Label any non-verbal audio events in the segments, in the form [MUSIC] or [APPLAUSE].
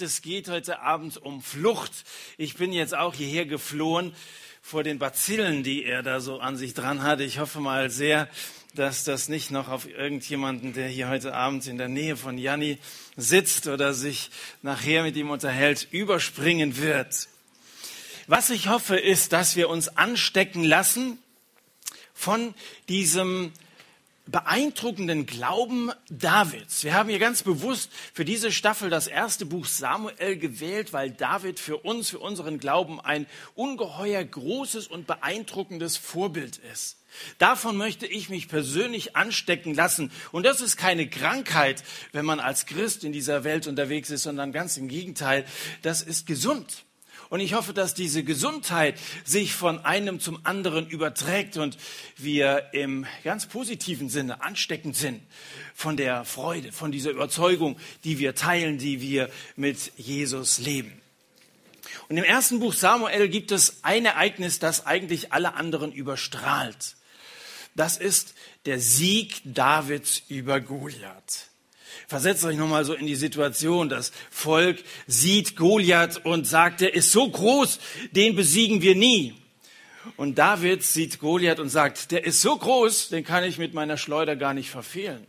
Es geht heute Abend um Flucht. Ich bin jetzt auch hierher geflohen vor den Bazillen, die er da so an sich dran hatte. Ich hoffe mal sehr, dass das nicht noch auf irgendjemanden, der hier heute Abend in der Nähe von Janni sitzt oder sich nachher mit ihm unterhält, überspringen wird. Was ich hoffe, ist, dass wir uns anstecken lassen von diesem beeindruckenden Glauben Davids. Wir haben hier ganz bewusst für diese Staffel das erste Buch Samuel gewählt, weil David für uns, für unseren Glauben ein ungeheuer großes und beeindruckendes Vorbild ist. Davon möchte ich mich persönlich anstecken lassen. Und das ist keine Krankheit, wenn man als Christ in dieser Welt unterwegs ist, sondern ganz im Gegenteil, das ist gesund. Und ich hoffe, dass diese Gesundheit sich von einem zum anderen überträgt und wir im ganz positiven Sinne ansteckend sind von der Freude, von dieser Überzeugung, die wir teilen, die wir mit Jesus leben. Und im ersten Buch Samuel gibt es ein Ereignis, das eigentlich alle anderen überstrahlt. Das ist der Sieg Davids über Goliath. Versetzt euch nochmal so in die Situation. Das Volk sieht Goliath und sagt, er ist so groß, den besiegen wir nie. Und David sieht Goliath und sagt, der ist so groß, den kann ich mit meiner Schleuder gar nicht verfehlen.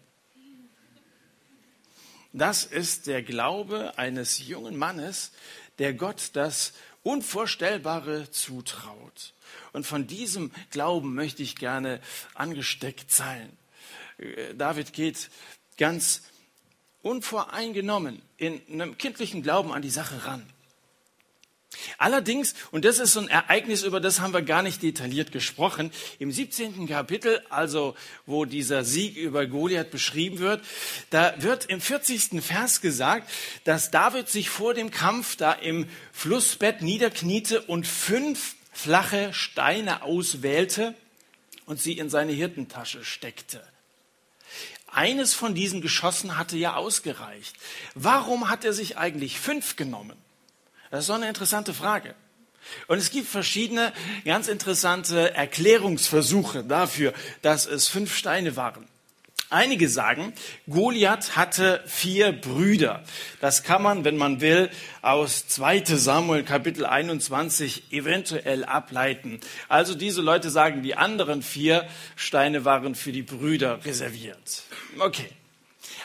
Das ist der Glaube eines jungen Mannes, der Gott das Unvorstellbare zutraut. Und von diesem Glauben möchte ich gerne angesteckt sein. David geht ganz unvoreingenommen in einem kindlichen Glauben an die Sache ran. Allerdings, und das ist so ein Ereignis, über das haben wir gar nicht detailliert gesprochen, im 17. Kapitel, also wo dieser Sieg über Goliath beschrieben wird, da wird im 40. Vers gesagt, dass David sich vor dem Kampf da im Flussbett niederkniete und fünf flache Steine auswählte und sie in seine Hirtentasche steckte eines von diesen Geschossen hatte ja ausgereicht. Warum hat er sich eigentlich fünf genommen? Das ist so eine interessante Frage. Und es gibt verschiedene ganz interessante Erklärungsversuche dafür, dass es fünf Steine waren. Einige sagen, Goliath hatte vier Brüder. Das kann man, wenn man will, aus 2 Samuel Kapitel 21 eventuell ableiten. Also diese Leute sagen, die anderen vier Steine waren für die Brüder reserviert. Okay.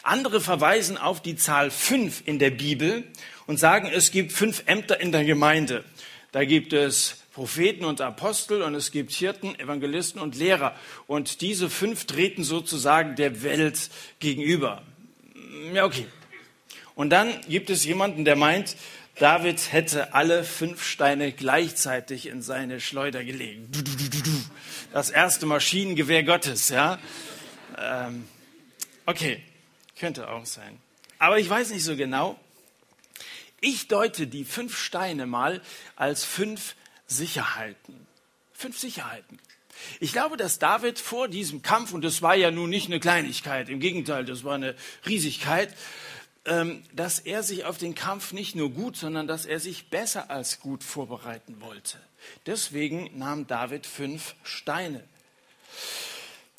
Andere verweisen auf die Zahl fünf in der Bibel und sagen, es gibt fünf Ämter in der Gemeinde. Da gibt es Propheten und Apostel und es gibt Hirten, Evangelisten und Lehrer. Und diese fünf treten sozusagen der Welt gegenüber. Ja, okay. Und dann gibt es jemanden, der meint, David hätte alle fünf Steine gleichzeitig in seine Schleuder gelegt. Das erste Maschinengewehr Gottes, ja. Ähm, okay, könnte auch sein. Aber ich weiß nicht so genau. Ich deute die fünf Steine mal als fünf Sicherheiten. Fünf Sicherheiten. Ich glaube, dass David vor diesem Kampf, und das war ja nun nicht eine Kleinigkeit, im Gegenteil, das war eine Riesigkeit, ähm, dass er sich auf den Kampf nicht nur gut, sondern dass er sich besser als gut vorbereiten wollte. Deswegen nahm David fünf Steine.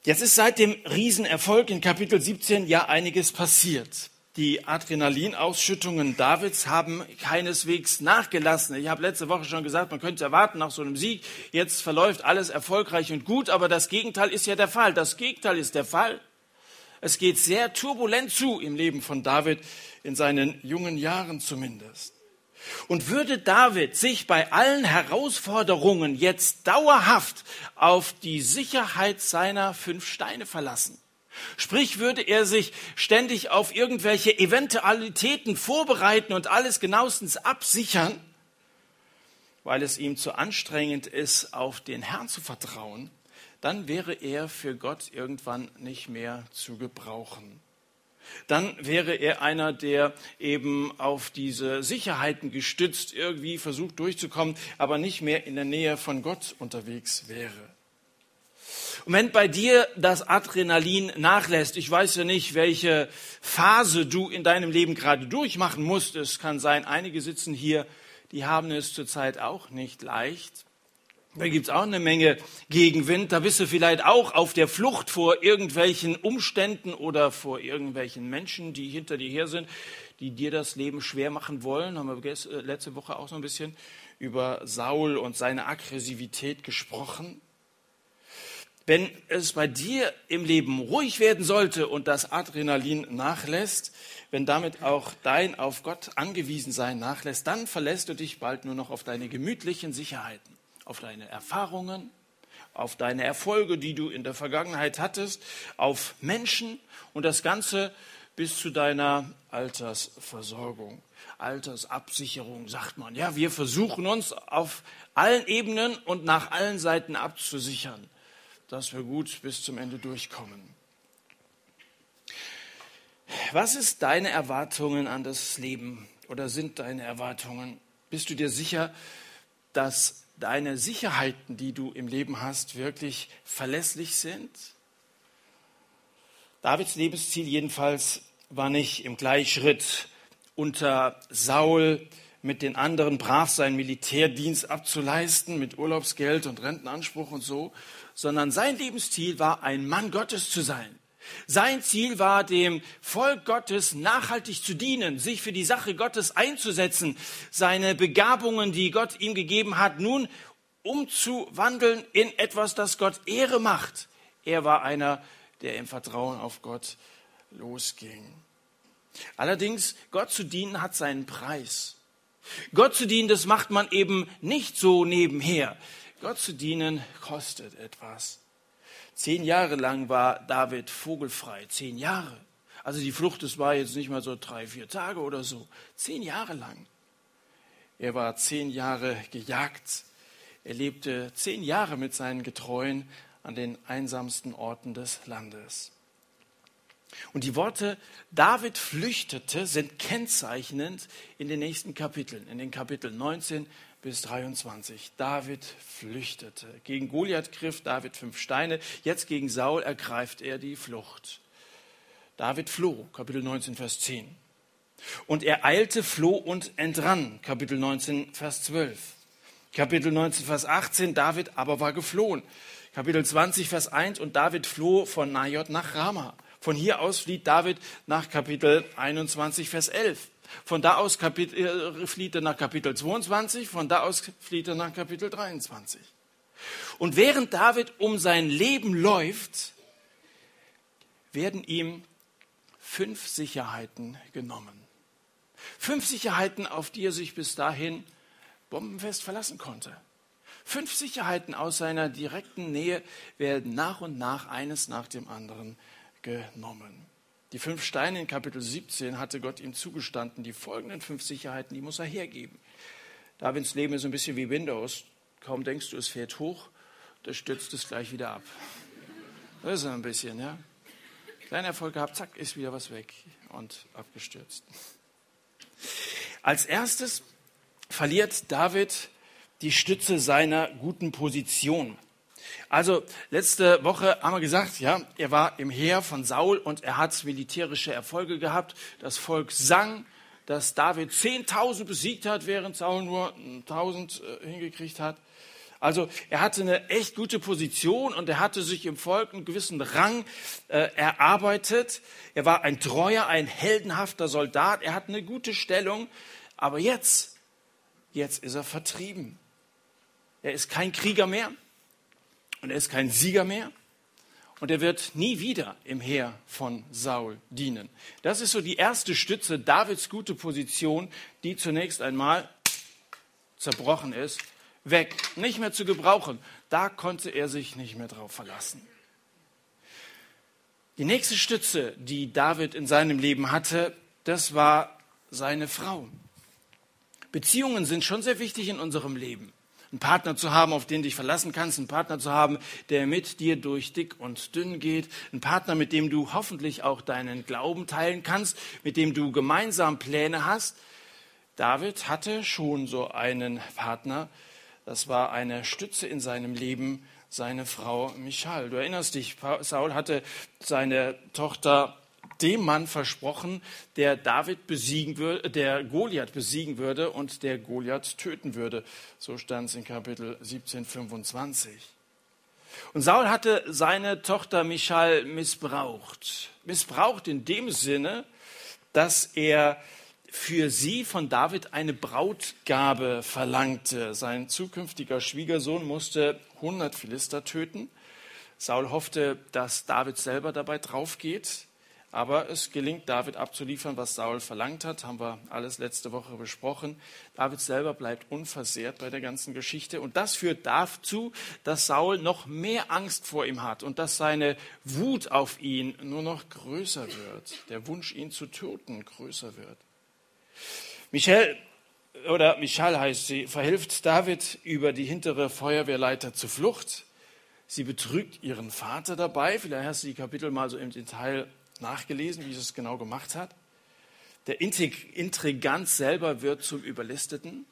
Jetzt ist seit dem Riesenerfolg in Kapitel 17 ja einiges passiert. Die Adrenalinausschüttungen Davids haben keineswegs nachgelassen. Ich habe letzte Woche schon gesagt, man könnte erwarten nach so einem Sieg, jetzt verläuft alles erfolgreich und gut, aber das Gegenteil ist ja der Fall. Das Gegenteil ist der Fall. Es geht sehr turbulent zu im Leben von David, in seinen jungen Jahren zumindest. Und würde David sich bei allen Herausforderungen jetzt dauerhaft auf die Sicherheit seiner fünf Steine verlassen? Sprich, würde er sich ständig auf irgendwelche Eventualitäten vorbereiten und alles genauestens absichern, weil es ihm zu anstrengend ist, auf den Herrn zu vertrauen, dann wäre er für Gott irgendwann nicht mehr zu gebrauchen. Dann wäre er einer, der eben auf diese Sicherheiten gestützt irgendwie versucht durchzukommen, aber nicht mehr in der Nähe von Gott unterwegs wäre. Und wenn bei dir das Adrenalin nachlässt, ich weiß ja nicht, welche Phase du in deinem Leben gerade durchmachen musst. Es kann sein, einige sitzen hier, die haben es zurzeit auch nicht leicht. Da gibt's auch eine Menge Gegenwind. Da bist du vielleicht auch auf der Flucht vor irgendwelchen Umständen oder vor irgendwelchen Menschen, die hinter dir her sind, die dir das Leben schwer machen wollen. Haben wir äh, letzte Woche auch so ein bisschen über Saul und seine Aggressivität gesprochen. Wenn es bei dir im Leben ruhig werden sollte und das Adrenalin nachlässt, wenn damit auch dein auf Gott angewiesen sein nachlässt, dann verlässt du dich bald nur noch auf deine gemütlichen Sicherheiten, auf deine Erfahrungen, auf deine Erfolge, die du in der Vergangenheit hattest, auf Menschen und das Ganze bis zu deiner Altersversorgung. Altersabsicherung, sagt man. Ja, wir versuchen uns auf allen Ebenen und nach allen Seiten abzusichern, dass wir gut bis zum Ende durchkommen. Was ist deine Erwartungen an das Leben oder sind deine Erwartungen? Bist du dir sicher, dass deine Sicherheiten, die du im Leben hast, wirklich verlässlich sind? Davids Lebensziel jedenfalls war nicht im Gleichschritt unter Saul mit den anderen brav seinen Militärdienst abzuleisten, mit Urlaubsgeld und Rentenanspruch und so, sondern sein Lebensziel war, ein Mann Gottes zu sein. Sein Ziel war, dem Volk Gottes nachhaltig zu dienen, sich für die Sache Gottes einzusetzen, seine Begabungen, die Gott ihm gegeben hat, nun umzuwandeln in etwas, das Gott Ehre macht. Er war einer, der im Vertrauen auf Gott losging. Allerdings, Gott zu dienen hat seinen Preis. Gott zu dienen, das macht man eben nicht so nebenher. Gott zu dienen kostet etwas. Zehn Jahre lang war David vogelfrei. Zehn Jahre. Also die Flucht, das war jetzt nicht mal so drei, vier Tage oder so. Zehn Jahre lang. Er war zehn Jahre gejagt. Er lebte zehn Jahre mit seinen Getreuen an den einsamsten Orten des Landes. Und die Worte David flüchtete sind kennzeichnend in den nächsten Kapiteln, in den Kapiteln 19 bis 23. David flüchtete. Gegen Goliath griff David fünf Steine. Jetzt gegen Saul ergreift er die Flucht. David floh, Kapitel 19, Vers 10. Und er eilte, floh und entrann, Kapitel 19, Vers 12. Kapitel 19, Vers 18, David aber war geflohen. Kapitel 20, Vers 1, und David floh von Najot nach Rama. Von hier aus flieht David nach Kapitel 21, Vers 11. Von da aus äh, flieht er nach Kapitel 22, von da aus flieht er nach Kapitel 23. Und während David um sein Leben läuft, werden ihm fünf Sicherheiten genommen. Fünf Sicherheiten, auf die er sich bis dahin bombenfest verlassen konnte. Fünf Sicherheiten aus seiner direkten Nähe werden nach und nach eines nach dem anderen genommen. Die fünf Steine in Kapitel 17 hatte Gott ihm zugestanden. Die folgenden fünf Sicherheiten, die muss er hergeben. Davids Leben ist ein bisschen wie Windows. Kaum denkst du, es fährt hoch, da stürzt es gleich wieder ab. Das ist ein bisschen, ja. Kleiner Erfolg gehabt, zack, ist wieder was weg und abgestürzt. Als erstes verliert David die Stütze seiner guten Position. Also letzte Woche haben wir gesagt, ja, er war im Heer von Saul und er hat militärische Erfolge gehabt. Das Volk sang, dass David 10.000 besiegt hat, während Saul nur 1.000 äh, hingekriegt hat. Also er hatte eine echt gute Position und er hatte sich im Volk einen gewissen Rang äh, erarbeitet. Er war ein treuer, ein heldenhafter Soldat. Er hat eine gute Stellung. Aber jetzt, jetzt ist er vertrieben. Er ist kein Krieger mehr. Und er ist kein Sieger mehr. Und er wird nie wieder im Heer von Saul dienen. Das ist so die erste Stütze, Davids gute Position, die zunächst einmal zerbrochen ist, weg, nicht mehr zu gebrauchen. Da konnte er sich nicht mehr drauf verlassen. Die nächste Stütze, die David in seinem Leben hatte, das war seine Frau. Beziehungen sind schon sehr wichtig in unserem Leben einen Partner zu haben, auf den du dich verlassen kannst, einen Partner zu haben, der mit dir durch dick und dünn geht, einen Partner, mit dem du hoffentlich auch deinen Glauben teilen kannst, mit dem du gemeinsam Pläne hast. David hatte schon so einen Partner. Das war eine Stütze in seinem Leben, seine Frau Michal. Du erinnerst dich, Saul hatte seine Tochter dem Mann versprochen, der David besiegen würde, der Goliath besiegen würde und der Goliath töten würde. So stand es in Kapitel 17, 25. Und Saul hatte seine Tochter Michal missbraucht. Missbraucht in dem Sinne, dass er für sie von David eine Brautgabe verlangte. Sein zukünftiger Schwiegersohn musste 100 Philister töten. Saul hoffte, dass David selber dabei draufgeht. Aber es gelingt David abzuliefern, was Saul verlangt hat, haben wir alles letzte Woche besprochen. David selber bleibt unversehrt bei der ganzen Geschichte. Und das führt dazu, dass Saul noch mehr Angst vor ihm hat und dass seine Wut auf ihn nur noch größer wird. Der Wunsch, ihn zu töten, größer wird. Michel, oder Michal heißt sie, verhilft David über die hintere Feuerwehrleiter zur Flucht. Sie betrügt ihren Vater dabei. Vielleicht hast du die Kapitel mal so im Detail nachgelesen, wie es genau gemacht hat. Der Intrigant selber wird zum Überlisteten.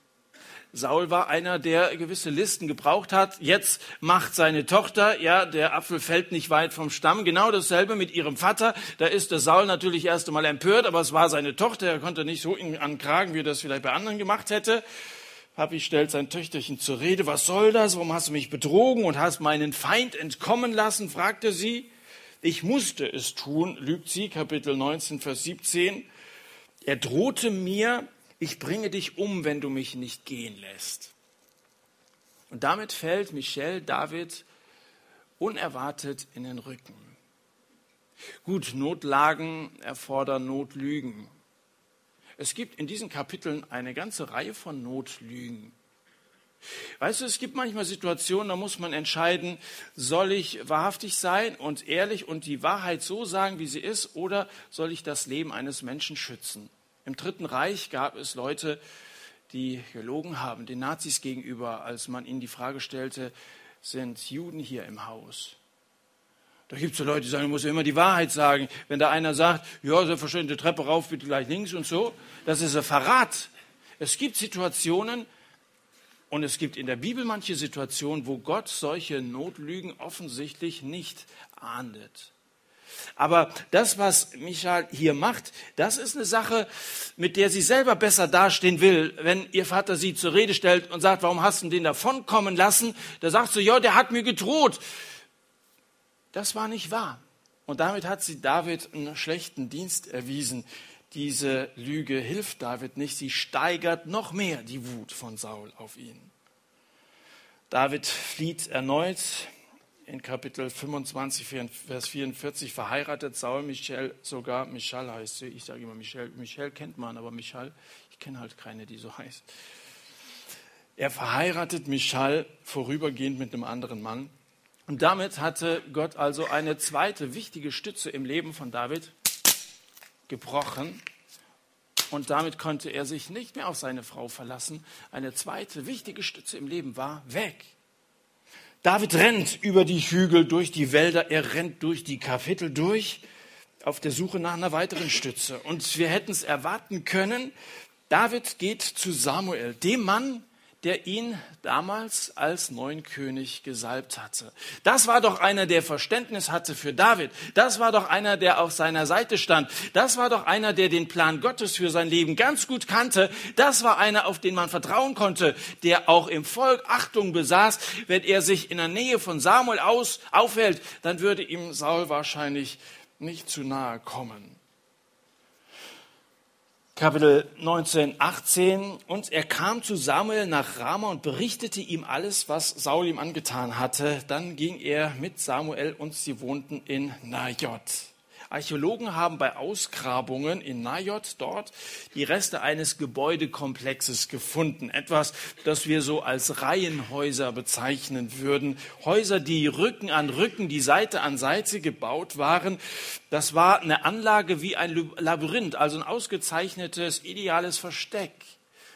Saul war einer, der gewisse Listen gebraucht hat. Jetzt macht seine Tochter, ja, der Apfel fällt nicht weit vom Stamm. Genau dasselbe mit ihrem Vater. Da ist der Saul natürlich erst einmal empört, aber es war seine Tochter. Er konnte nicht so ankragen, wie er das vielleicht bei anderen gemacht hätte. Papi stellt sein Töchterchen zur Rede. Was soll das? Warum hast du mich betrogen und hast meinen Feind entkommen lassen? fragte sie. Ich musste es tun, lügt sie, Kapitel 19, Vers 17. Er drohte mir, ich bringe dich um, wenn du mich nicht gehen lässt. Und damit fällt Michel David unerwartet in den Rücken. Gut, Notlagen erfordern Notlügen. Es gibt in diesen Kapiteln eine ganze Reihe von Notlügen. Weißt du, es gibt manchmal Situationen, da muss man entscheiden, soll ich wahrhaftig sein und ehrlich und die Wahrheit so sagen, wie sie ist, oder soll ich das Leben eines Menschen schützen? Im Dritten Reich gab es Leute, die gelogen haben, den Nazis gegenüber, als man ihnen die Frage stellte, sind Juden hier im Haus? Da gibt es so Leute, die sagen, du musst ja immer die Wahrheit sagen. Wenn da einer sagt, ja, selbstverständlich, die Treppe rauf, bitte gleich links und so, das ist ein Verrat. Es gibt Situationen, und es gibt in der Bibel manche Situationen, wo Gott solche Notlügen offensichtlich nicht ahndet. Aber das, was Michael hier macht, das ist eine Sache, mit der sie selber besser dastehen will. Wenn ihr Vater sie zur Rede stellt und sagt, warum hast du den davonkommen lassen? Da sagt sie, ja, der hat mir gedroht. Das war nicht wahr. Und damit hat sie David einen schlechten Dienst erwiesen. Diese Lüge hilft David nicht, sie steigert noch mehr die Wut von Saul auf ihn. David flieht erneut in Kapitel 25, Vers 44, verheiratet Saul Michel, sogar Michal heißt sie. Ich sage immer Michel, Michel kennt man, aber Michal, ich kenne halt keine, die so heißt. Er verheiratet Michal vorübergehend mit einem anderen Mann. Und damit hatte Gott also eine zweite wichtige Stütze im Leben von David gebrochen und damit konnte er sich nicht mehr auf seine Frau verlassen. Eine zweite wichtige Stütze im Leben war weg. David rennt über die Hügel, durch die Wälder, er rennt durch die Kapitel durch, auf der Suche nach einer weiteren Stütze. Und wir hätten es erwarten können, David geht zu Samuel, dem Mann, der ihn damals als neuen König gesalbt hatte. Das war doch einer, der Verständnis hatte für David. Das war doch einer, der auf seiner Seite stand. Das war doch einer, der den Plan Gottes für sein Leben ganz gut kannte. Das war einer, auf den man vertrauen konnte, der auch im Volk Achtung besaß. Wenn er sich in der Nähe von Samuel aus, aufhält, dann würde ihm Saul wahrscheinlich nicht zu nahe kommen. Kapitel 19, 18. Und er kam zu Samuel nach Rama und berichtete ihm alles, was Saul ihm angetan hatte. Dann ging er mit Samuel und sie wohnten in Najot. Archäologen haben bei Ausgrabungen in Najot dort die Reste eines Gebäudekomplexes gefunden. Etwas, das wir so als Reihenhäuser bezeichnen würden. Häuser, die Rücken an Rücken, die Seite an Seite gebaut waren. Das war eine Anlage wie ein Labyrinth, also ein ausgezeichnetes, ideales Versteck.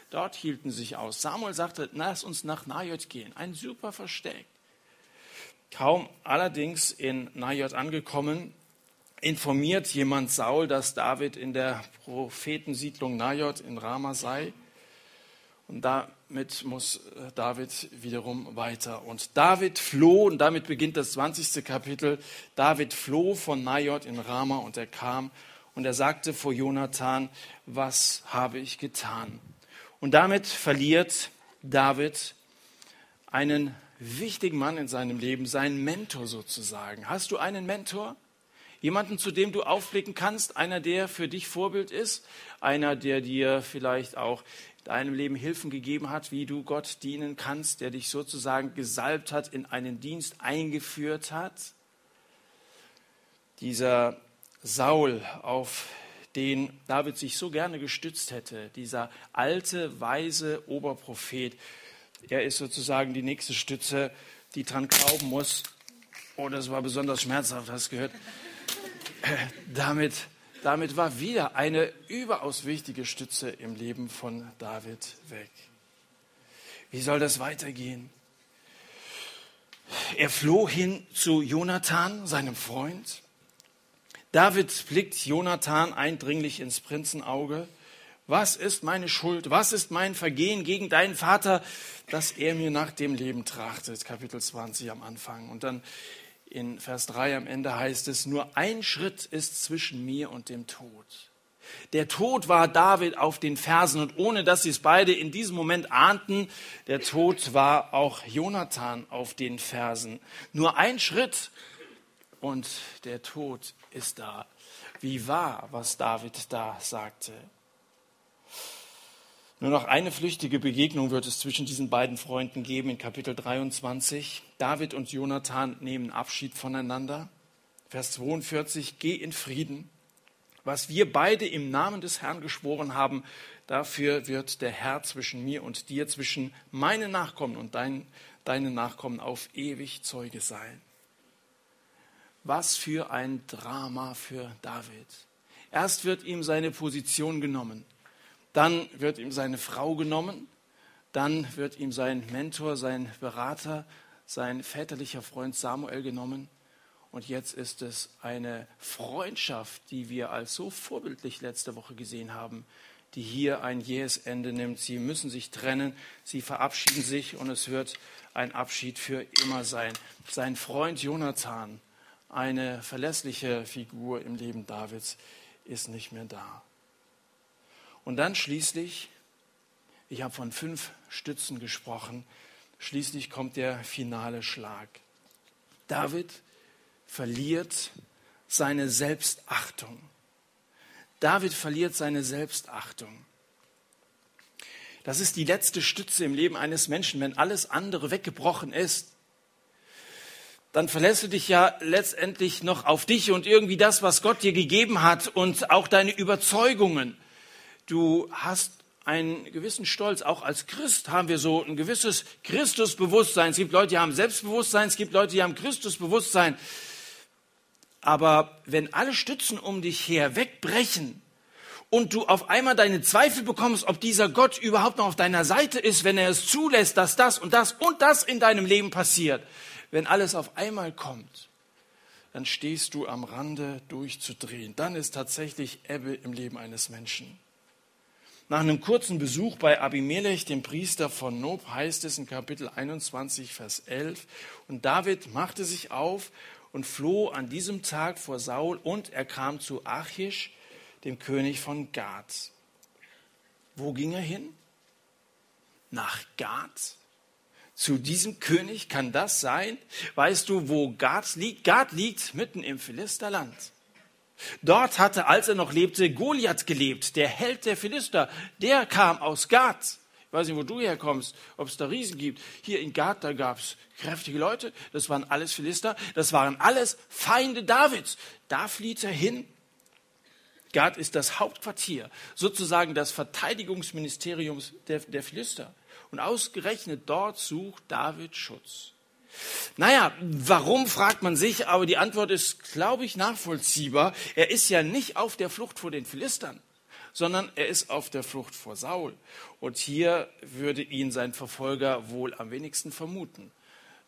Dort hielten sich aus. Samuel sagte, lass uns nach Najot gehen. Ein super Versteck. Kaum allerdings in Najot angekommen, informiert jemand Saul, dass David in der Prophetensiedlung Najot in Rama sei. Und damit muss äh, David wiederum weiter. Und David floh, und damit beginnt das 20. Kapitel, David floh von Najot in Rama und er kam und er sagte vor Jonathan, was habe ich getan? Und damit verliert David einen wichtigen Mann in seinem Leben, seinen Mentor sozusagen. Hast du einen Mentor? Jemanden, zu dem du aufblicken kannst, einer, der für dich Vorbild ist, einer, der dir vielleicht auch deinem Leben Hilfen gegeben hat, wie du Gott dienen kannst, der dich sozusagen gesalbt hat, in einen Dienst eingeführt hat. Dieser Saul, auf den David sich so gerne gestützt hätte, dieser alte, weise Oberprophet, er ist sozusagen die nächste Stütze, die dran glauben muss. Oh, das war besonders schmerzhaft, hast du gehört. Damit damit war wieder eine überaus wichtige Stütze im Leben von David weg. Wie soll das weitergehen? Er floh hin zu Jonathan, seinem Freund. David blickt Jonathan eindringlich ins Prinzenauge. Was ist meine Schuld? Was ist mein Vergehen gegen deinen Vater, dass er mir nach dem Leben trachtet? Kapitel 20 am Anfang. Und dann in Vers 3 am Ende heißt es, nur ein Schritt ist zwischen mir und dem Tod. Der Tod war David auf den Fersen und ohne dass sie es beide in diesem Moment ahnten, der Tod war auch Jonathan auf den Fersen. Nur ein Schritt und der Tod ist da. Wie wahr, was David da sagte. Nur noch eine flüchtige Begegnung wird es zwischen diesen beiden Freunden geben in Kapitel 23. David und Jonathan nehmen Abschied voneinander. Vers 42, geh in Frieden. Was wir beide im Namen des Herrn geschworen haben, dafür wird der Herr zwischen mir und dir, zwischen meinen Nachkommen und dein, deinen Nachkommen auf ewig Zeuge sein. Was für ein Drama für David. Erst wird ihm seine Position genommen. Dann wird ihm seine Frau genommen, dann wird ihm sein Mentor, sein Berater, sein väterlicher Freund Samuel genommen. Und jetzt ist es eine Freundschaft, die wir als so vorbildlich letzte Woche gesehen haben, die hier ein jähes Ende nimmt. Sie müssen sich trennen, sie verabschieden sich und es wird ein Abschied für immer sein. Sein Freund Jonathan, eine verlässliche Figur im Leben Davids, ist nicht mehr da. Und dann schließlich, ich habe von fünf Stützen gesprochen, schließlich kommt der finale Schlag. David verliert seine Selbstachtung. David verliert seine Selbstachtung. Das ist die letzte Stütze im Leben eines Menschen. Wenn alles andere weggebrochen ist, dann verlässt du dich ja letztendlich noch auf dich und irgendwie das, was Gott dir gegeben hat und auch deine Überzeugungen du hast einen gewissen Stolz. Auch als Christ haben wir so ein gewisses Christusbewusstsein. Es gibt Leute, die haben Selbstbewusstsein, es gibt Leute, die haben Christusbewusstsein. Aber wenn alle Stützen um dich her wegbrechen und du auf einmal deine Zweifel bekommst, ob dieser Gott überhaupt noch auf deiner Seite ist, wenn er es zulässt, dass das und das und das in deinem Leben passiert, wenn alles auf einmal kommt, dann stehst du am Rande durchzudrehen. Dann ist tatsächlich Ebbe im Leben eines Menschen. Nach einem kurzen Besuch bei Abimelech, dem Priester von Nob, heißt es in Kapitel 21, Vers 11, und David machte sich auf und floh an diesem Tag vor Saul und er kam zu Achish, dem König von Gad. Wo ging er hin? Nach Gad? Zu diesem König kann das sein? Weißt du, wo Gad liegt? Gad liegt mitten im Philisterland. Dort hatte, als er noch lebte, Goliath gelebt, der Held der Philister. Der kam aus Gath. Ich weiß nicht, wo du herkommst, ob es da Riesen gibt. Hier in Gath, da gab es kräftige Leute. Das waren alles Philister. Das waren alles Feinde Davids. Da flieht er hin. Gath ist das Hauptquartier, sozusagen das Verteidigungsministerium der, der Philister. Und ausgerechnet dort sucht David Schutz. Naja, warum fragt man sich, aber die Antwort ist, glaube ich, nachvollziehbar. Er ist ja nicht auf der Flucht vor den Philistern, sondern er ist auf der Flucht vor Saul. Und hier würde ihn sein Verfolger wohl am wenigsten vermuten.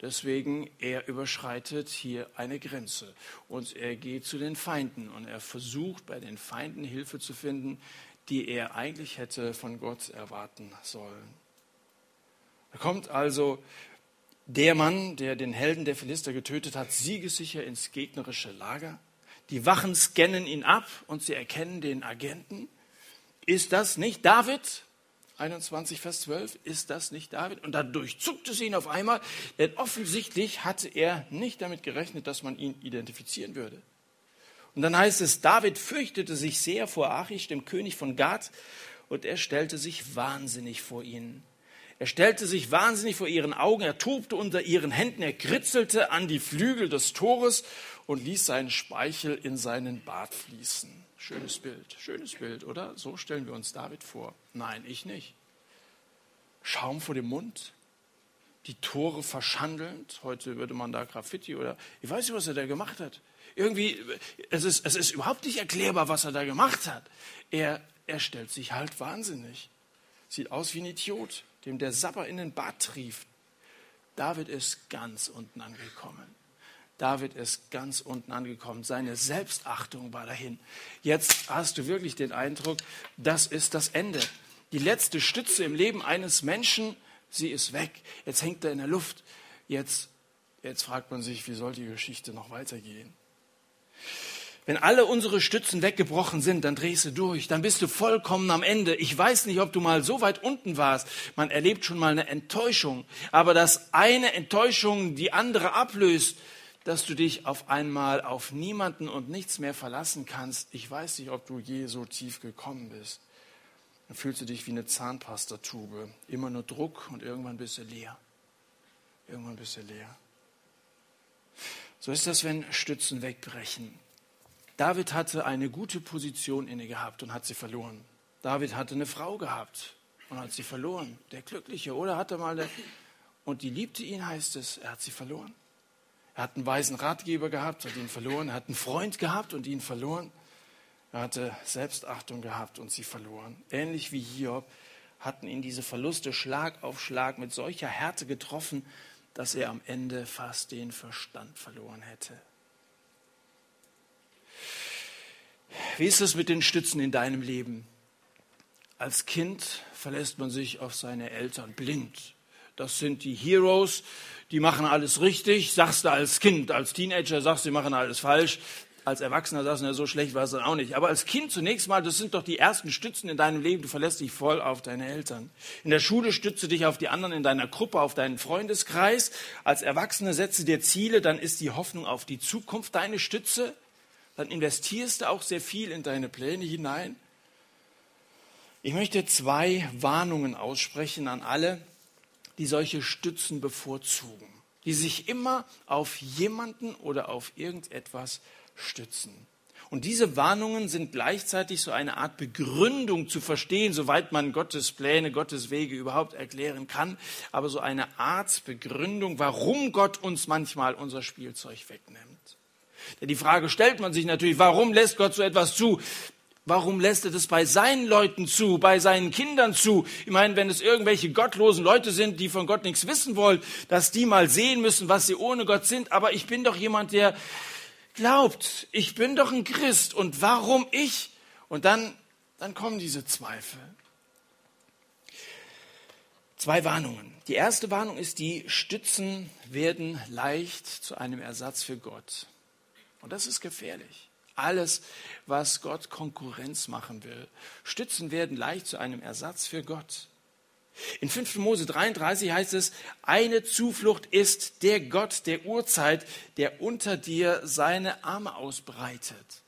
Deswegen, er überschreitet hier eine Grenze und er geht zu den Feinden und er versucht bei den Feinden Hilfe zu finden, die er eigentlich hätte von Gott erwarten sollen. Er kommt also der Mann, der den Helden der Philister getötet hat, siegessicher ins gegnerische Lager. Die Wachen scannen ihn ab und sie erkennen den Agenten. Ist das nicht David? 21, Vers 12, ist das nicht David? Und da durchzuckt es ihn auf einmal, denn offensichtlich hatte er nicht damit gerechnet, dass man ihn identifizieren würde. Und dann heißt es, David fürchtete sich sehr vor Achish, dem König von Gad, und er stellte sich wahnsinnig vor ihnen. Er stellte sich wahnsinnig vor ihren Augen, er tobte unter ihren Händen, er kritzelte an die Flügel des Tores und ließ seinen Speichel in seinen Bart fließen. Schönes Bild, schönes Bild, oder? So stellen wir uns David vor. Nein, ich nicht. Schaum vor dem Mund, die Tore verschandelnd. Heute würde man da Graffiti oder ich weiß nicht, was er da gemacht hat. Irgendwie, es ist, es ist überhaupt nicht erklärbar, was er da gemacht hat. Er, er stellt sich halt wahnsinnig. Sieht aus wie ein Idiot dem der Sapper in den Bart trieft. David ist ganz unten angekommen. David ist ganz unten angekommen. Seine Selbstachtung war dahin. Jetzt hast du wirklich den Eindruck, das ist das Ende. Die letzte Stütze im Leben eines Menschen, sie ist weg. Jetzt hängt er in der Luft. Jetzt, jetzt fragt man sich, wie soll die Geschichte noch weitergehen? Wenn alle unsere Stützen weggebrochen sind, dann drehst du durch, dann bist du vollkommen am Ende. Ich weiß nicht, ob du mal so weit unten warst. Man erlebt schon mal eine Enttäuschung. Aber dass eine Enttäuschung die andere ablöst, dass du dich auf einmal auf niemanden und nichts mehr verlassen kannst. Ich weiß nicht, ob du je so tief gekommen bist. Dann fühlst du dich wie eine Zahnpastatube. Immer nur Druck und irgendwann bist du leer. Irgendwann bist du leer. So ist das, wenn Stützen wegbrechen. David hatte eine gute Position inne gehabt und hat sie verloren. David hatte eine Frau gehabt und hat sie verloren. Der Glückliche, oder hatte mal eine, und die liebte ihn, heißt es, er hat sie verloren. Er hat einen weisen Ratgeber gehabt und ihn verloren. Er hat einen Freund gehabt und ihn verloren. Er hatte Selbstachtung gehabt und sie verloren. Ähnlich wie Hiob hatten ihn diese Verluste Schlag auf Schlag mit solcher Härte getroffen, dass er am Ende fast den Verstand verloren hätte. Wie ist es mit den Stützen in deinem Leben? Als Kind verlässt man sich auf seine Eltern blind. Das sind die Heroes, die machen alles richtig, sagst du als Kind, als Teenager sagst du, die machen alles falsch. Als Erwachsener sagst du, so schlecht war es dann auch nicht. Aber als Kind zunächst mal, das sind doch die ersten Stützen in deinem Leben. Du verlässt dich voll auf deine Eltern. In der Schule stütze dich auf die anderen in deiner Gruppe, auf deinen Freundeskreis. Als Erwachsener setze dir Ziele, dann ist die Hoffnung auf die Zukunft deine Stütze dann investierst du auch sehr viel in deine Pläne hinein. Ich möchte zwei Warnungen aussprechen an alle, die solche Stützen bevorzugen, die sich immer auf jemanden oder auf irgendetwas stützen. Und diese Warnungen sind gleichzeitig so eine Art Begründung zu verstehen, soweit man Gottes Pläne, Gottes Wege überhaupt erklären kann, aber so eine Art Begründung, warum Gott uns manchmal unser Spielzeug wegnimmt. Denn die Frage stellt man sich natürlich, warum lässt Gott so etwas zu? Warum lässt er das bei seinen Leuten zu, bei seinen Kindern zu? Ich meine, wenn es irgendwelche gottlosen Leute sind, die von Gott nichts wissen wollen, dass die mal sehen müssen, was sie ohne Gott sind. Aber ich bin doch jemand, der glaubt. Ich bin doch ein Christ. Und warum ich? Und dann, dann kommen diese Zweifel. Zwei Warnungen. Die erste Warnung ist, die Stützen werden leicht zu einem Ersatz für Gott. Und das ist gefährlich. Alles, was Gott Konkurrenz machen will. Stützen werden leicht zu einem Ersatz für Gott. In 5. Mose 33 heißt es, eine Zuflucht ist der Gott der Urzeit, der unter dir seine Arme ausbreitet.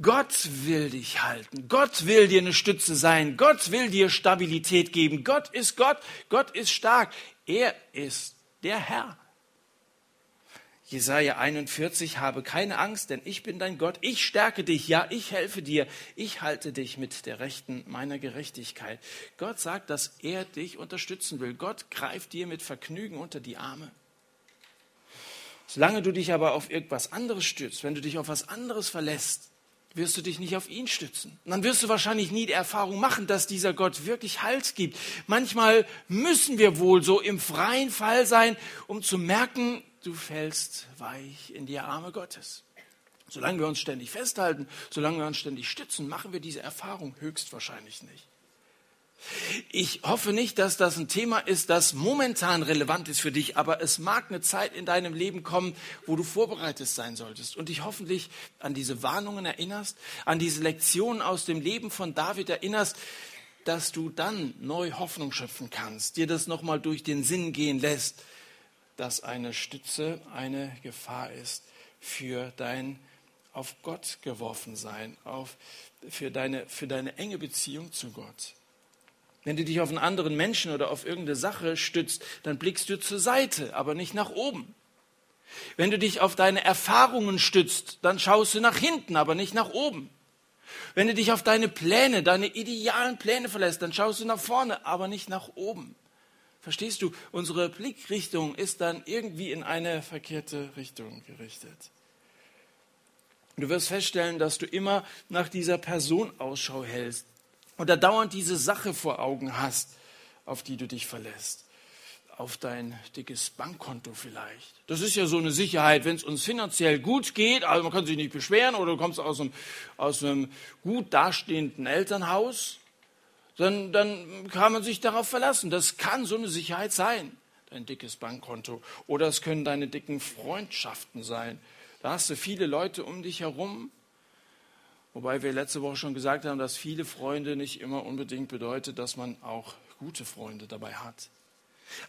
Gott will dich halten. Gott will dir eine Stütze sein. Gott will dir Stabilität geben. Gott ist Gott. Gott ist stark. Er ist der Herr. Jesaja 41, habe keine Angst, denn ich bin dein Gott. Ich stärke dich. Ja, ich helfe dir. Ich halte dich mit der Rechten meiner Gerechtigkeit. Gott sagt, dass er dich unterstützen will. Gott greift dir mit Vergnügen unter die Arme. Solange du dich aber auf irgendwas anderes stützt, wenn du dich auf was anderes verlässt, wirst du dich nicht auf ihn stützen. Und dann wirst du wahrscheinlich nie die Erfahrung machen, dass dieser Gott wirklich Halt gibt. Manchmal müssen wir wohl so im freien Fall sein, um zu merken, du fällst weich in die Arme Gottes. Solange wir uns ständig festhalten, solange wir uns ständig stützen, machen wir diese Erfahrung höchstwahrscheinlich nicht. Ich hoffe nicht, dass das ein Thema ist, das momentan relevant ist für dich, aber es mag eine Zeit in deinem Leben kommen, wo du vorbereitet sein solltest und dich hoffentlich an diese Warnungen erinnerst, an diese Lektionen aus dem Leben von David erinnerst, dass du dann neu Hoffnung schöpfen kannst, dir das nochmal durch den Sinn gehen lässt dass eine Stütze eine Gefahr ist für dein auf Gott geworfen sein, auf, für, deine, für deine enge Beziehung zu Gott. Wenn du dich auf einen anderen Menschen oder auf irgendeine Sache stützt, dann blickst du zur Seite, aber nicht nach oben. Wenn du dich auf deine Erfahrungen stützt, dann schaust du nach hinten, aber nicht nach oben. Wenn du dich auf deine Pläne, deine idealen Pläne verlässt, dann schaust du nach vorne, aber nicht nach oben. Verstehst du? Unsere Blickrichtung ist dann irgendwie in eine verkehrte Richtung gerichtet. Du wirst feststellen, dass du immer nach dieser Person Ausschau hältst oder dauernd diese Sache vor Augen hast, auf die du dich verlässt. Auf dein dickes Bankkonto vielleicht. Das ist ja so eine Sicherheit, wenn es uns finanziell gut geht, also man kann sich nicht beschweren oder du kommst aus einem, aus einem gut dastehenden Elternhaus, dann, dann kann man sich darauf verlassen. Das kann so eine Sicherheit sein, dein dickes Bankkonto. Oder es können deine dicken Freundschaften sein. Da hast du viele Leute um dich herum. Wobei wir letzte Woche schon gesagt haben, dass viele Freunde nicht immer unbedingt bedeutet, dass man auch gute Freunde dabei hat.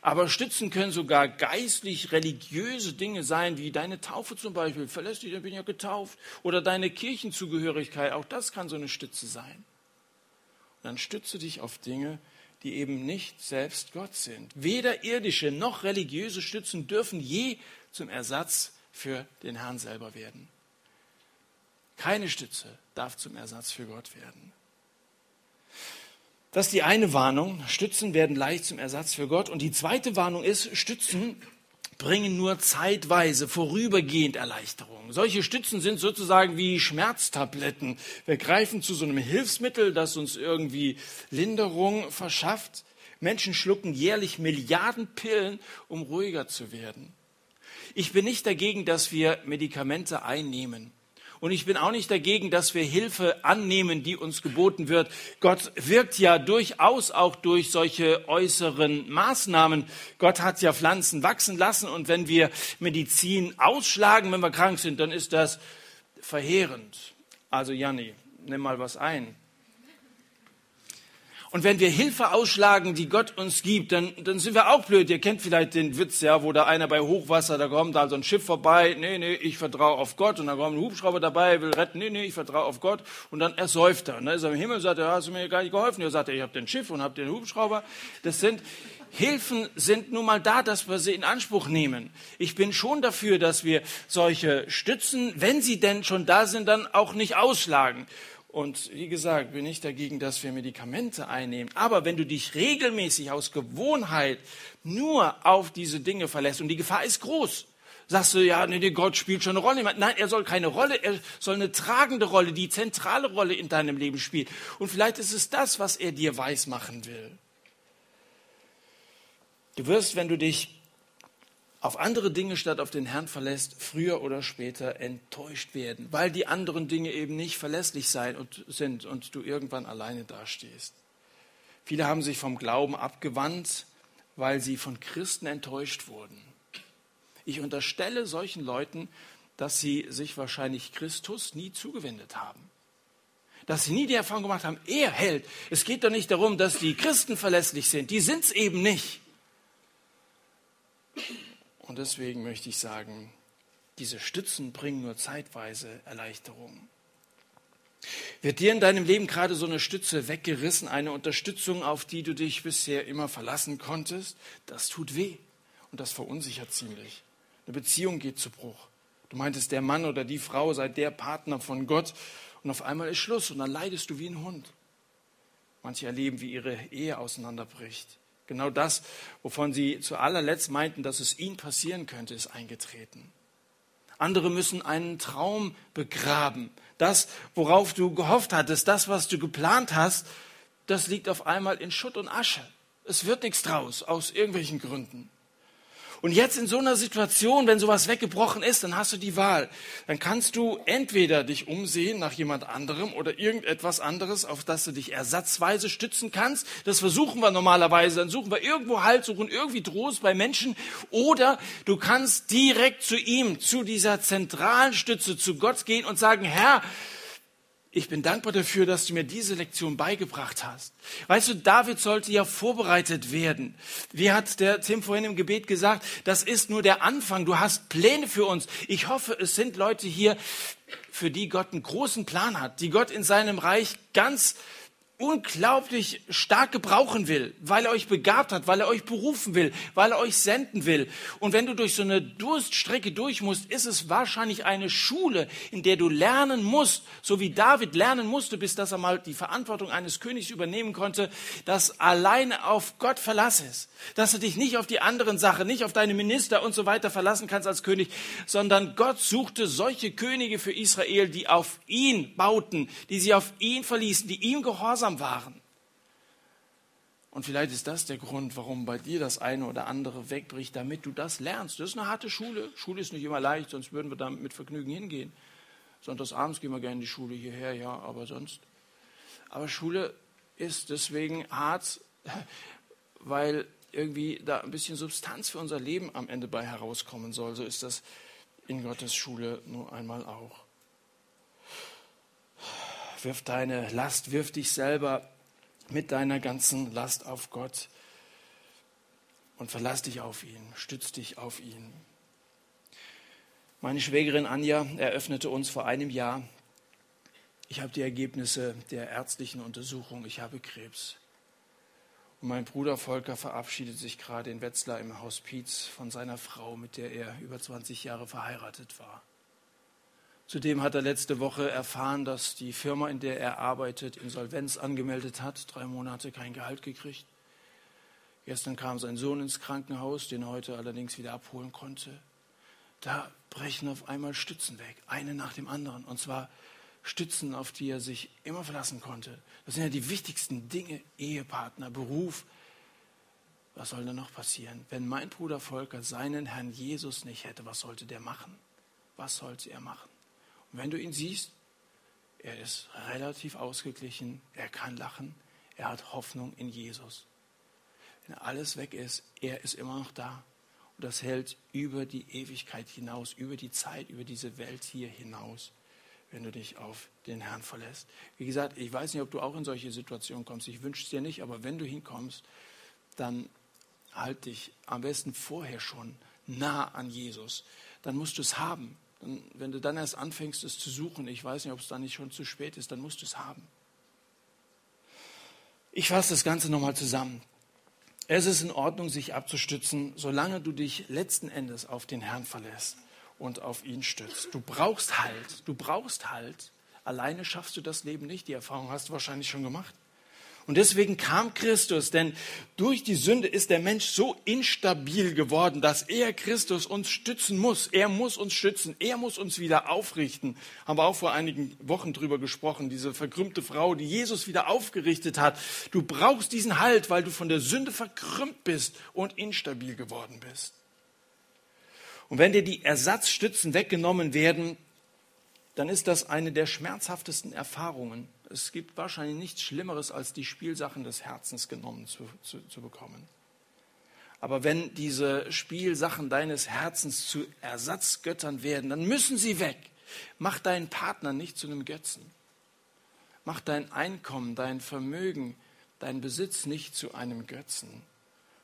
Aber Stützen können sogar geistlich religiöse Dinge sein, wie deine Taufe zum Beispiel. Verlässt dich, dann bin ich ja getauft. Oder deine Kirchenzugehörigkeit, auch das kann so eine Stütze sein dann stütze dich auf Dinge, die eben nicht selbst Gott sind. Weder irdische noch religiöse Stützen dürfen je zum Ersatz für den Herrn selber werden. Keine Stütze darf zum Ersatz für Gott werden. Das ist die eine Warnung. Stützen werden leicht zum Ersatz für Gott. Und die zweite Warnung ist, Stützen bringen nur zeitweise, vorübergehend Erleichterung. Solche Stützen sind sozusagen wie Schmerztabletten. Wir greifen zu so einem Hilfsmittel, das uns irgendwie Linderung verschafft. Menschen schlucken jährlich Milliarden Pillen, um ruhiger zu werden. Ich bin nicht dagegen, dass wir Medikamente einnehmen. Und ich bin auch nicht dagegen, dass wir Hilfe annehmen, die uns geboten wird. Gott wirkt ja durchaus auch durch solche äußeren Maßnahmen. Gott hat ja Pflanzen wachsen lassen und wenn wir Medizin ausschlagen, wenn wir krank sind, dann ist das verheerend. Also Janni, nimm mal was ein. Und wenn wir Hilfe ausschlagen, die Gott uns gibt, dann, dann sind wir auch blöd. Ihr kennt vielleicht den Witz, ja, wo da einer bei Hochwasser, da kommt da so ein Schiff vorbei, nee, nee, ich vertraue auf Gott. Und dann kommt ein Hubschrauber dabei, will retten, nee, nee, ich vertraue auf Gott. Und dann ersäuft er. Und dann ist er im Himmel und sagt, ja, hast du mir gar nicht geholfen. Er sagt, ich habe den Schiff und habe den Hubschrauber. Das sind, Hilfen sind nun mal da, dass wir sie in Anspruch nehmen. Ich bin schon dafür, dass wir solche Stützen, wenn sie denn schon da sind, dann auch nicht ausschlagen. Und wie gesagt, bin ich dagegen, dass wir Medikamente einnehmen. Aber wenn du dich regelmäßig aus Gewohnheit nur auf diese Dinge verlässt und die Gefahr ist groß, sagst du, ja, nee, Gott spielt schon eine Rolle. Nein, er soll keine Rolle, er soll eine tragende Rolle, die zentrale Rolle in deinem Leben spielen. Und vielleicht ist es das, was er dir weismachen will. Du wirst, wenn du dich auf andere Dinge statt auf den Herrn verlässt, früher oder später enttäuscht werden, weil die anderen Dinge eben nicht verlässlich sein und, sind und du irgendwann alleine dastehst. Viele haben sich vom Glauben abgewandt, weil sie von Christen enttäuscht wurden. Ich unterstelle solchen Leuten, dass sie sich wahrscheinlich Christus nie zugewendet haben. Dass sie nie die Erfahrung gemacht haben, er hält. Es geht doch nicht darum, dass die Christen verlässlich sind. Die sind es eben nicht. Und deswegen möchte ich sagen, diese Stützen bringen nur zeitweise Erleichterung. Wird dir in deinem Leben gerade so eine Stütze weggerissen, eine Unterstützung, auf die du dich bisher immer verlassen konntest? Das tut weh und das verunsichert ziemlich. Eine Beziehung geht zu Bruch. Du meintest, der Mann oder die Frau sei der Partner von Gott und auf einmal ist Schluss und dann leidest du wie ein Hund. Manche erleben, wie ihre Ehe auseinanderbricht. Genau das, wovon sie zu allerletzt meinten, dass es ihnen passieren könnte, ist eingetreten. Andere müssen einen Traum begraben. Das, worauf du gehofft hattest, das, was du geplant hast, das liegt auf einmal in Schutt und Asche. Es wird nichts draus, aus irgendwelchen Gründen. Und jetzt in so einer Situation, wenn sowas weggebrochen ist, dann hast du die Wahl. Dann kannst du entweder dich umsehen nach jemand anderem oder irgendetwas anderes, auf das du dich ersatzweise stützen kannst. Das versuchen wir normalerweise. Dann suchen wir irgendwo Halt, suchen irgendwie Trost bei Menschen. Oder du kannst direkt zu ihm, zu dieser zentralen Stütze, zu Gott gehen und sagen, Herr, ich bin dankbar dafür, dass du mir diese Lektion beigebracht hast. Weißt du, David sollte ja vorbereitet werden. Wie hat der Tim vorhin im Gebet gesagt, das ist nur der Anfang. Du hast Pläne für uns. Ich hoffe, es sind Leute hier, für die Gott einen großen Plan hat, die Gott in seinem Reich ganz unglaublich stark gebrauchen will, weil er euch begabt hat, weil er euch berufen will, weil er euch senden will. Und wenn du durch so eine Durststrecke durch musst, ist es wahrscheinlich eine Schule, in der du lernen musst, so wie David lernen musste, bis dass er mal die Verantwortung eines Königs übernehmen konnte, dass alleine auf Gott Verlass ist, dass du dich nicht auf die anderen Sachen, nicht auf deine Minister und so weiter verlassen kannst als König, sondern Gott suchte solche Könige für Israel, die auf ihn bauten, die sie auf ihn verließen, die ihm gehorsam gehorsam waren. Und vielleicht ist das der Grund, warum bei dir das eine oder andere wegbricht, damit du das lernst. Das ist eine harte Schule. Schule ist nicht immer leicht, sonst würden wir da mit Vergnügen hingehen. Sonntagsabends gehen wir gerne in die Schule hierher, ja, aber sonst. Aber Schule ist deswegen hart, [LAUGHS] weil irgendwie da ein bisschen Substanz für unser Leben am Ende bei herauskommen soll. So ist das in Gottes Schule nur einmal auch wirf deine Last, wirf dich selber mit deiner ganzen Last auf Gott und verlass dich auf ihn, stütz dich auf ihn. Meine Schwägerin Anja eröffnete uns vor einem Jahr, ich habe die Ergebnisse der ärztlichen Untersuchung, ich habe Krebs. Und mein Bruder Volker verabschiedet sich gerade in Wetzlar im Hospiz von seiner Frau, mit der er über 20 Jahre verheiratet war. Zudem hat er letzte Woche erfahren, dass die Firma, in der er arbeitet, Insolvenz angemeldet hat, drei Monate kein Gehalt gekriegt. Gestern kam sein Sohn ins Krankenhaus, den er heute allerdings wieder abholen konnte. Da brechen auf einmal Stützen weg, eine nach dem anderen. Und zwar Stützen, auf die er sich immer verlassen konnte. Das sind ja die wichtigsten Dinge, Ehepartner, Beruf. Was soll denn noch passieren? Wenn mein Bruder Volker seinen Herrn Jesus nicht hätte, was sollte der machen? Was sollte er machen? Und wenn du ihn siehst, er ist relativ ausgeglichen, er kann lachen, er hat Hoffnung in Jesus. Wenn alles weg ist, er ist immer noch da. Und das hält über die Ewigkeit hinaus, über die Zeit, über diese Welt hier hinaus, wenn du dich auf den Herrn verlässt. Wie gesagt, ich weiß nicht, ob du auch in solche Situationen kommst. Ich wünsche es dir nicht, aber wenn du hinkommst, dann halt dich am besten vorher schon nah an Jesus. Dann musst du es haben. Und wenn du dann erst anfängst, es zu suchen, ich weiß nicht, ob es dann nicht schon zu spät ist, dann musst du es haben. Ich fasse das Ganze nochmal zusammen. Es ist in Ordnung, sich abzustützen, solange du dich letzten Endes auf den Herrn verlässt und auf ihn stützt. Du brauchst Halt. Du brauchst Halt. Alleine schaffst du das Leben nicht. Die Erfahrung hast du wahrscheinlich schon gemacht. Und deswegen kam Christus, denn durch die Sünde ist der Mensch so instabil geworden, dass er Christus uns stützen muss. Er muss uns stützen, er muss uns wieder aufrichten. Haben wir auch vor einigen Wochen drüber gesprochen, diese verkrümmte Frau, die Jesus wieder aufgerichtet hat. Du brauchst diesen Halt, weil du von der Sünde verkrümmt bist und instabil geworden bist. Und wenn dir die Ersatzstützen weggenommen werden, dann ist das eine der schmerzhaftesten Erfahrungen, es gibt wahrscheinlich nichts Schlimmeres, als die Spielsachen des Herzens genommen zu, zu, zu bekommen. Aber wenn diese Spielsachen deines Herzens zu Ersatzgöttern werden, dann müssen sie weg. Mach deinen Partner nicht zu einem Götzen. Mach dein Einkommen, dein Vermögen, dein Besitz nicht zu einem Götzen.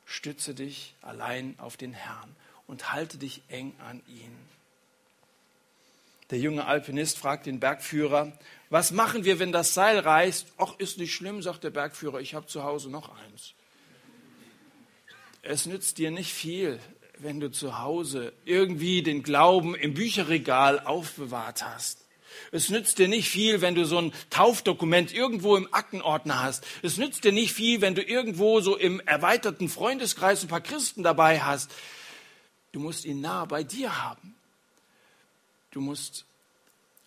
Stütze dich allein auf den Herrn und halte dich eng an ihn. Der junge Alpinist fragt den Bergführer, was machen wir, wenn das Seil reißt? Ach, ist nicht schlimm, sagt der Bergführer, ich habe zu Hause noch eins. Es nützt dir nicht viel, wenn du zu Hause irgendwie den Glauben im Bücherregal aufbewahrt hast. Es nützt dir nicht viel, wenn du so ein Taufdokument irgendwo im Aktenordner hast. Es nützt dir nicht viel, wenn du irgendwo so im erweiterten Freundeskreis ein paar Christen dabei hast. Du musst ihn nah bei dir haben. Du musst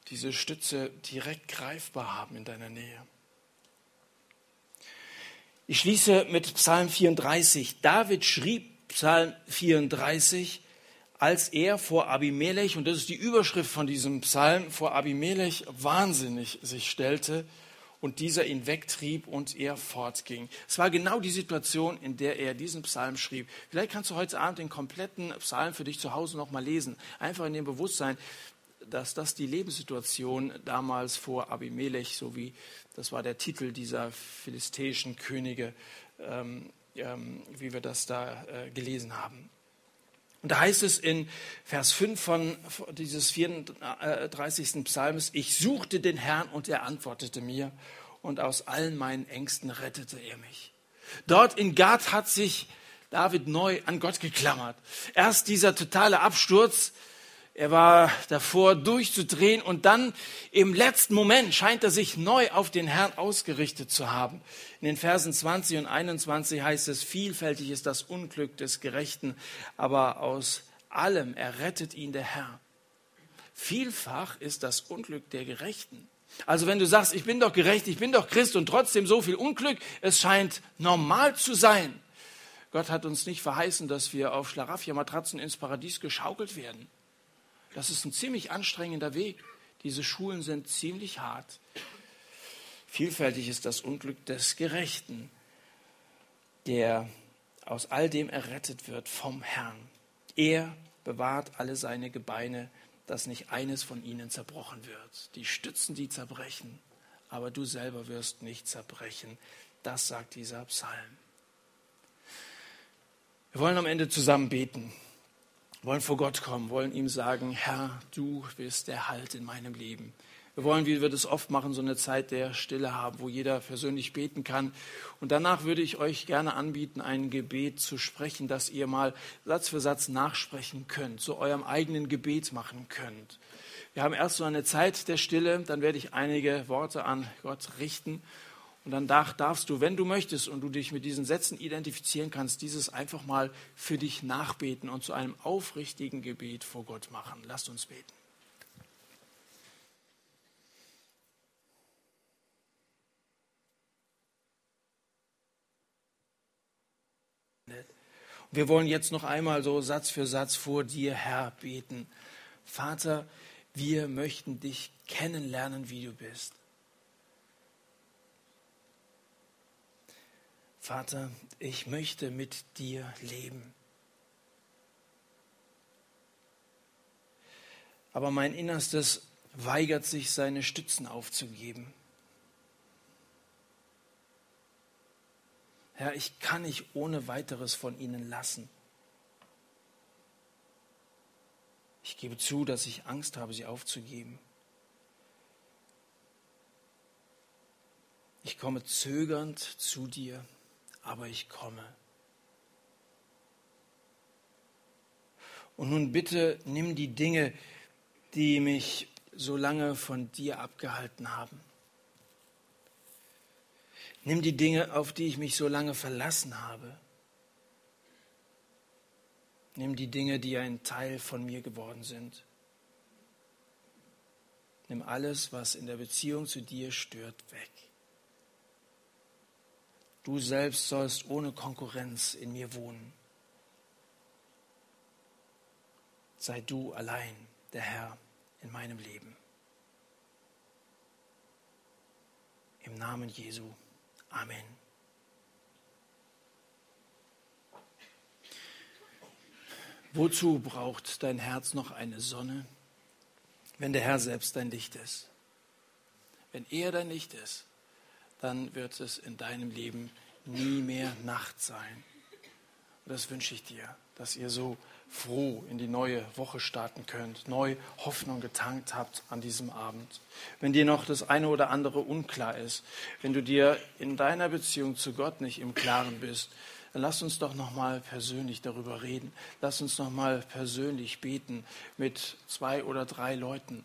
diese Stütze direkt greifbar haben in deiner Nähe. Ich schließe mit Psalm 34. David schrieb Psalm 34, als er vor Abimelech, und das ist die Überschrift von diesem Psalm, vor Abimelech wahnsinnig sich stellte und dieser ihn wegtrieb und er fortging. Es war genau die Situation, in der er diesen Psalm schrieb. Vielleicht kannst du heute Abend den kompletten Psalm für dich zu Hause nochmal lesen. Einfach in dem Bewusstsein, dass das die Lebenssituation damals vor Abimelech, so wie das war der Titel dieser philistäischen Könige, ähm, ähm, wie wir das da äh, gelesen haben. Und da heißt es in Vers 5 von dieses 34. Psalms, ich suchte den Herrn und er antwortete mir und aus allen meinen Ängsten rettete er mich. Dort in Gad hat sich David neu an Gott geklammert. Erst dieser totale Absturz, er war davor durchzudrehen und dann im letzten Moment scheint er sich neu auf den Herrn ausgerichtet zu haben. In den Versen 20 und 21 heißt es, vielfältig ist das Unglück des Gerechten, aber aus allem errettet ihn der Herr. Vielfach ist das Unglück der Gerechten. Also wenn du sagst, ich bin doch gerecht, ich bin doch Christ und trotzdem so viel Unglück, es scheint normal zu sein. Gott hat uns nicht verheißen, dass wir auf Schlaraffia-Matratzen ins Paradies geschaukelt werden. Das ist ein ziemlich anstrengender Weg. Diese Schulen sind ziemlich hart. Vielfältig ist das Unglück des Gerechten, der aus all dem errettet wird vom Herrn. Er bewahrt alle seine Gebeine, dass nicht eines von ihnen zerbrochen wird. Die Stützen, die zerbrechen, aber du selber wirst nicht zerbrechen. Das sagt dieser Psalm. Wir wollen am Ende zusammen beten wollen vor Gott kommen, wollen ihm sagen, Herr, du bist der Halt in meinem Leben. Wir wollen, wie wir das oft machen, so eine Zeit der Stille haben, wo jeder persönlich beten kann. Und danach würde ich euch gerne anbieten, ein Gebet zu sprechen, dass ihr mal Satz für Satz nachsprechen könnt, zu eurem eigenen Gebet machen könnt. Wir haben erst so eine Zeit der Stille, dann werde ich einige Worte an Gott richten und dann darfst du, wenn du möchtest und du dich mit diesen Sätzen identifizieren kannst, dieses einfach mal für dich nachbeten und zu einem aufrichtigen Gebet vor Gott machen. Lasst uns beten. Wir wollen jetzt noch einmal so Satz für Satz vor dir, Herr, beten. Vater, wir möchten dich kennenlernen, wie du bist. Vater, ich möchte mit dir leben. Aber mein Innerstes weigert sich, seine Stützen aufzugeben. Herr, ich kann nicht ohne weiteres von ihnen lassen. Ich gebe zu, dass ich Angst habe, sie aufzugeben. Ich komme zögernd zu dir aber ich komme. Und nun bitte nimm die Dinge, die mich so lange von dir abgehalten haben. Nimm die Dinge, auf die ich mich so lange verlassen habe. Nimm die Dinge, die ein Teil von mir geworden sind. Nimm alles, was in der Beziehung zu dir stört, weg. Du selbst sollst ohne Konkurrenz in mir wohnen. Sei du allein der Herr in meinem Leben. Im Namen Jesu. Amen. Wozu braucht dein Herz noch eine Sonne, wenn der Herr selbst dein Licht ist? Wenn er dein Licht ist, dann wird es in deinem Leben nie mehr Nacht sein. Und das wünsche ich dir, dass ihr so froh in die neue Woche starten könnt, neu Hoffnung getankt habt an diesem Abend. Wenn dir noch das eine oder andere unklar ist, wenn du dir in deiner Beziehung zu Gott nicht im Klaren bist, dann lass uns doch noch mal persönlich darüber reden. Lass uns noch mal persönlich beten mit zwei oder drei Leuten.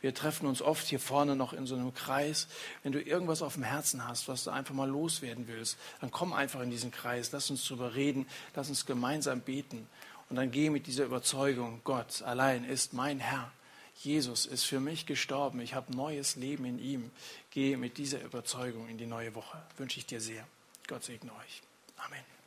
Wir treffen uns oft hier vorne noch in so einem Kreis. Wenn du irgendwas auf dem Herzen hast, was du einfach mal loswerden willst, dann komm einfach in diesen Kreis. Lass uns darüber reden. Lass uns gemeinsam beten. Und dann geh mit dieser Überzeugung, Gott allein ist mein Herr. Jesus ist für mich gestorben. Ich habe neues Leben in ihm. Geh mit dieser Überzeugung in die neue Woche. Wünsche ich dir sehr. Gott segne euch. Amen.